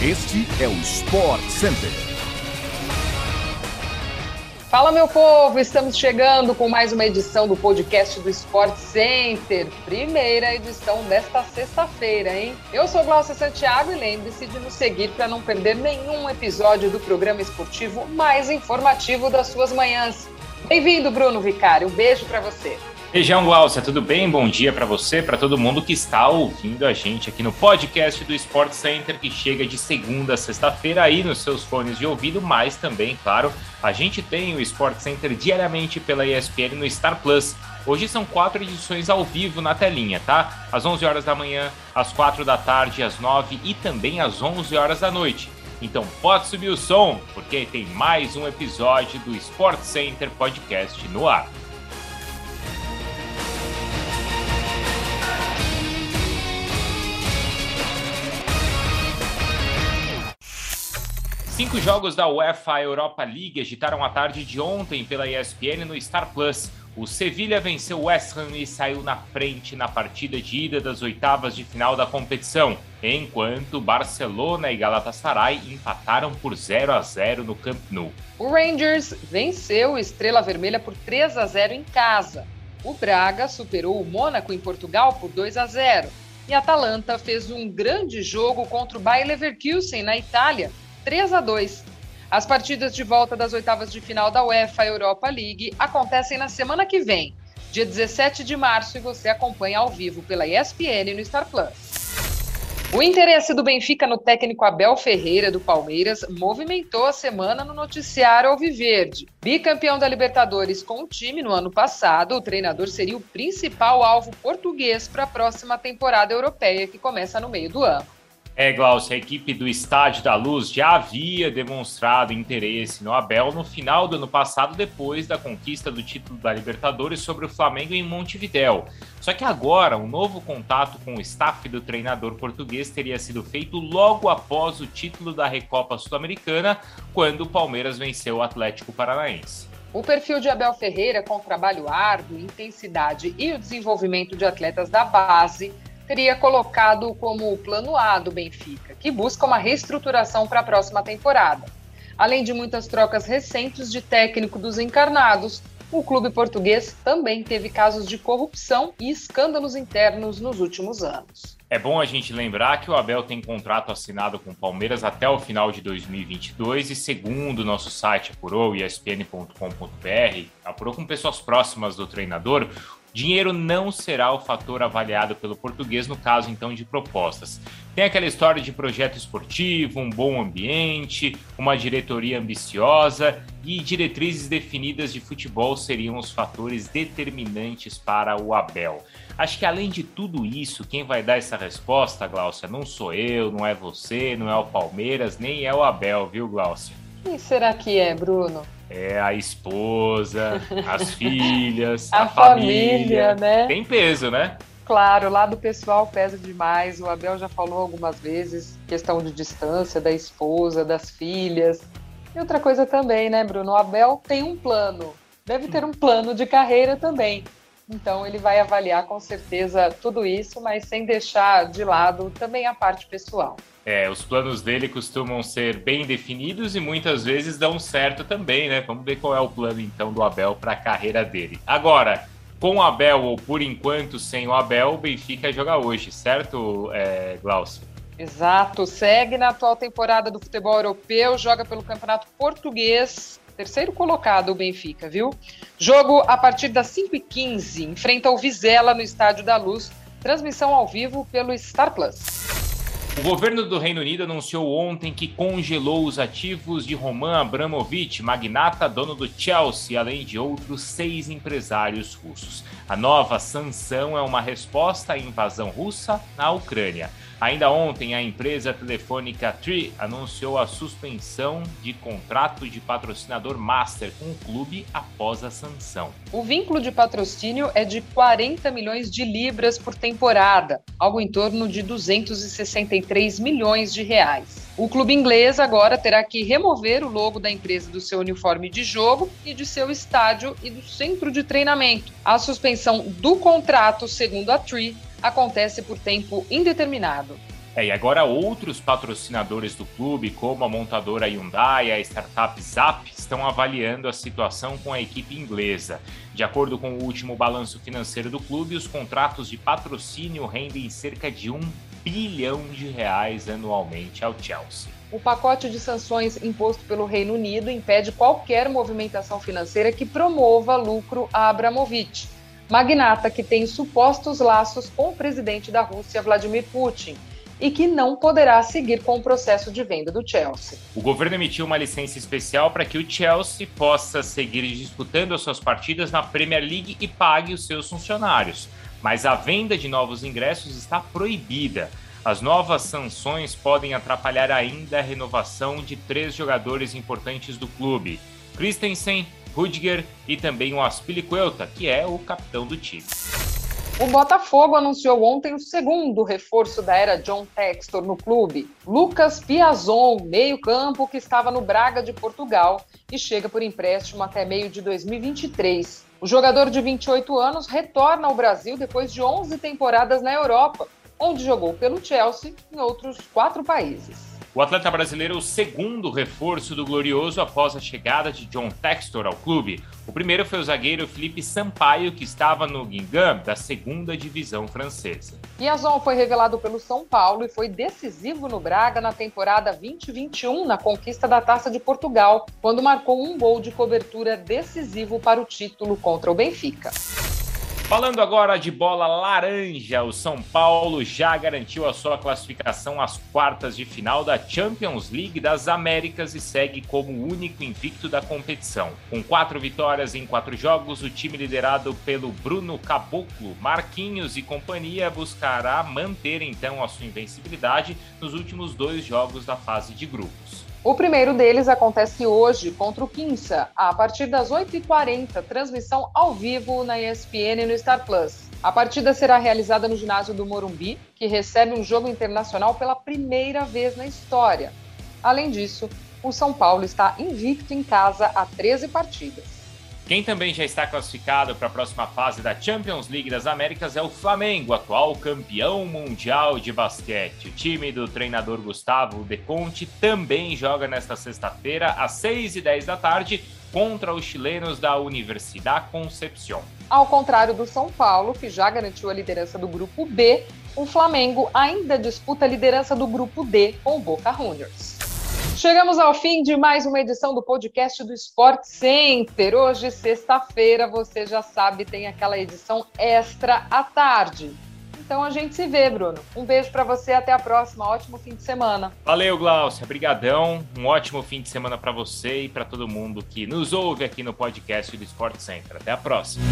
Este é o Sport Center. Fala, meu povo! Estamos chegando com mais uma edição do podcast do Sport Center. Primeira edição desta sexta-feira, hein? Eu sou Glaucia Santiago e lembre-se de nos seguir para não perder nenhum episódio do programa esportivo mais informativo das suas manhãs. Bem-vindo, Bruno Vicário. Um beijo para você. Beijão, Glaucia, tudo bem? Bom dia para você, para todo mundo que está ouvindo a gente aqui no podcast do Sport Center, que chega de segunda a sexta-feira aí nos seus fones de ouvido, mas também, claro, a gente tem o Sport Center diariamente pela ESPN no Star Plus. Hoje são quatro edições ao vivo na telinha, tá? Às 11 horas da manhã, às 4 da tarde, às 9 e também às 11 horas da noite. Então pode subir o som, porque tem mais um episódio do Sport Center Podcast no ar. Cinco jogos da UEFA Europa League agitaram a tarde de ontem pela ESPN no Star Plus. O Sevilha venceu o West Ham e saiu na frente na partida de ida das oitavas de final da competição, enquanto Barcelona e Galatasaray empataram por 0 a 0 no Camp Nou. O Rangers venceu o Estrela Vermelha por 3 a 0 em casa. O Braga superou o Mônaco em Portugal por 2 a 0. E a Atalanta fez um grande jogo contra o Bayer Leverkusen na Itália 3 a 2. As partidas de volta das oitavas de final da UEFA Europa League acontecem na semana que vem, dia 17 de março, e você acompanha ao vivo pela ESPN no Star Plus. O interesse do Benfica no técnico Abel Ferreira do Palmeiras movimentou a semana no noticiário Alviverde. Bicampeão da Libertadores com o time no ano passado, o treinador seria o principal alvo português para a próxima temporada europeia que começa no meio do ano. É, Glaucio, a equipe do Estádio da Luz já havia demonstrado interesse no Abel no final do ano passado, depois da conquista do título da Libertadores sobre o Flamengo em Montevidéu. Só que agora, um novo contato com o staff do treinador português teria sido feito logo após o título da Recopa Sul-Americana, quando o Palmeiras venceu o Atlético Paranaense. O perfil de Abel Ferreira, com trabalho árduo, intensidade e o desenvolvimento de atletas da base, teria colocado como plano A do Benfica, que busca uma reestruturação para a próxima temporada. Além de muitas trocas recentes de técnico dos encarnados, o clube português também teve casos de corrupção e escândalos internos nos últimos anos. É bom a gente lembrar que o Abel tem contrato assinado com o Palmeiras até o final de 2022 e segundo o nosso site apurou, espn.com.br, apurou com pessoas próximas do treinador, Dinheiro não será o fator avaliado pelo português no caso então de propostas. Tem aquela história de projeto esportivo, um bom ambiente, uma diretoria ambiciosa e diretrizes definidas de futebol seriam os fatores determinantes para o Abel. Acho que além de tudo isso, quem vai dar essa resposta, Glaucia, não sou eu, não é você, não é o Palmeiras, nem é o Abel, viu, Glaucia? Quem será que é, Bruno? É a esposa, as filhas, a, a família, família, né? Tem peso, né? Claro, lá do pessoal pesa demais. O Abel já falou algumas vezes questão de distância da esposa, das filhas. E outra coisa também, né, Bruno? O Abel tem um plano. Deve ter um plano de carreira também. Então ele vai avaliar com certeza tudo isso, mas sem deixar de lado também a parte pessoal. É, os planos dele costumam ser bem definidos e muitas vezes dão certo também, né? Vamos ver qual é o plano então do Abel para a carreira dele. Agora, com o Abel ou por enquanto sem o Abel, o Benfica joga hoje, certo, é, Glaucio? Exato, segue na atual temporada do futebol europeu, joga pelo Campeonato Português, terceiro colocado o Benfica, viu? Jogo a partir das 5h15, enfrenta o Vizela no Estádio da Luz, transmissão ao vivo pelo Star Plus. O governo do Reino Unido anunciou ontem que congelou os ativos de Roman Abramovich, magnata dono do Chelsea, além de outros seis empresários russos. A nova sanção é uma resposta à invasão russa na Ucrânia. Ainda ontem, a empresa telefônica Tree anunciou a suspensão de contrato de patrocinador master com o clube após a sanção. O vínculo de patrocínio é de 40 milhões de libras por temporada, algo em torno de 263 milhões de reais. O clube inglês agora terá que remover o logo da empresa do seu uniforme de jogo e de seu estádio e do centro de treinamento. A suspensão do contrato, segundo a Tree, acontece por tempo indeterminado. É, e agora outros patrocinadores do clube, como a montadora Hyundai e a startup Zap, estão avaliando a situação com a equipe inglesa. De acordo com o último balanço financeiro do clube, os contratos de patrocínio rendem cerca de um bilhão de reais anualmente ao Chelsea. O pacote de sanções imposto pelo Reino Unido impede qualquer movimentação financeira que promova lucro a Abramovich, magnata que tem supostos laços com o presidente da Rússia, Vladimir Putin e que não poderá seguir com o processo de venda do Chelsea. O governo emitiu uma licença especial para que o Chelsea possa seguir disputando as suas partidas na Premier League e pague os seus funcionários, mas a venda de novos ingressos está proibida. As novas sanções podem atrapalhar ainda a renovação de três jogadores importantes do clube: Christensen, Rudiger e também o Aspilicueta, que é o capitão do time. O Botafogo anunciou ontem o segundo reforço da era John Textor no clube, Lucas Piazon, meio-campo que estava no Braga de Portugal e chega por empréstimo até meio de 2023. O jogador de 28 anos retorna ao Brasil depois de 11 temporadas na Europa, onde jogou pelo Chelsea em outros quatro países. O atleta brasileiro é o segundo reforço do Glorioso após a chegada de John Textor ao clube. O primeiro foi o zagueiro Felipe Sampaio, que estava no Guingamp, da segunda divisão francesa. Piazon foi revelado pelo São Paulo e foi decisivo no Braga na temporada 2021 na conquista da Taça de Portugal, quando marcou um gol de cobertura decisivo para o título contra o Benfica. Falando agora de bola laranja, o São Paulo já garantiu a sua classificação às quartas de final da Champions League das Américas e segue como o único invicto da competição. Com quatro vitórias em quatro jogos, o time liderado pelo Bruno Caboclo, Marquinhos e companhia buscará manter então a sua invencibilidade nos últimos dois jogos da fase de grupos. O primeiro deles acontece hoje contra o Quinça, a partir das 8h40, transmissão ao vivo na ESPN e no Star Plus. A partida será realizada no ginásio do Morumbi, que recebe um jogo internacional pela primeira vez na história. Além disso, o São Paulo está invicto em casa a 13 partidas. Quem também já está classificado para a próxima fase da Champions League das Américas é o Flamengo, atual campeão mundial de basquete. O time do treinador Gustavo De Conte também joga nesta sexta-feira, às 6h10 da tarde, contra os chilenos da Universidade Concepción. Ao contrário do São Paulo, que já garantiu a liderança do grupo B, o Flamengo ainda disputa a liderança do grupo D com o Boca Juniors. Chegamos ao fim de mais uma edição do podcast do Sport Center. Hoje, sexta-feira, você já sabe, tem aquela edição extra à tarde. Então a gente se vê, Bruno. Um beijo para você, até a próxima. Ótimo fim de semana. Valeu, Glaucia. Brigadão. Um ótimo fim de semana para você e para todo mundo que nos ouve aqui no podcast do Sport Center. Até a próxima.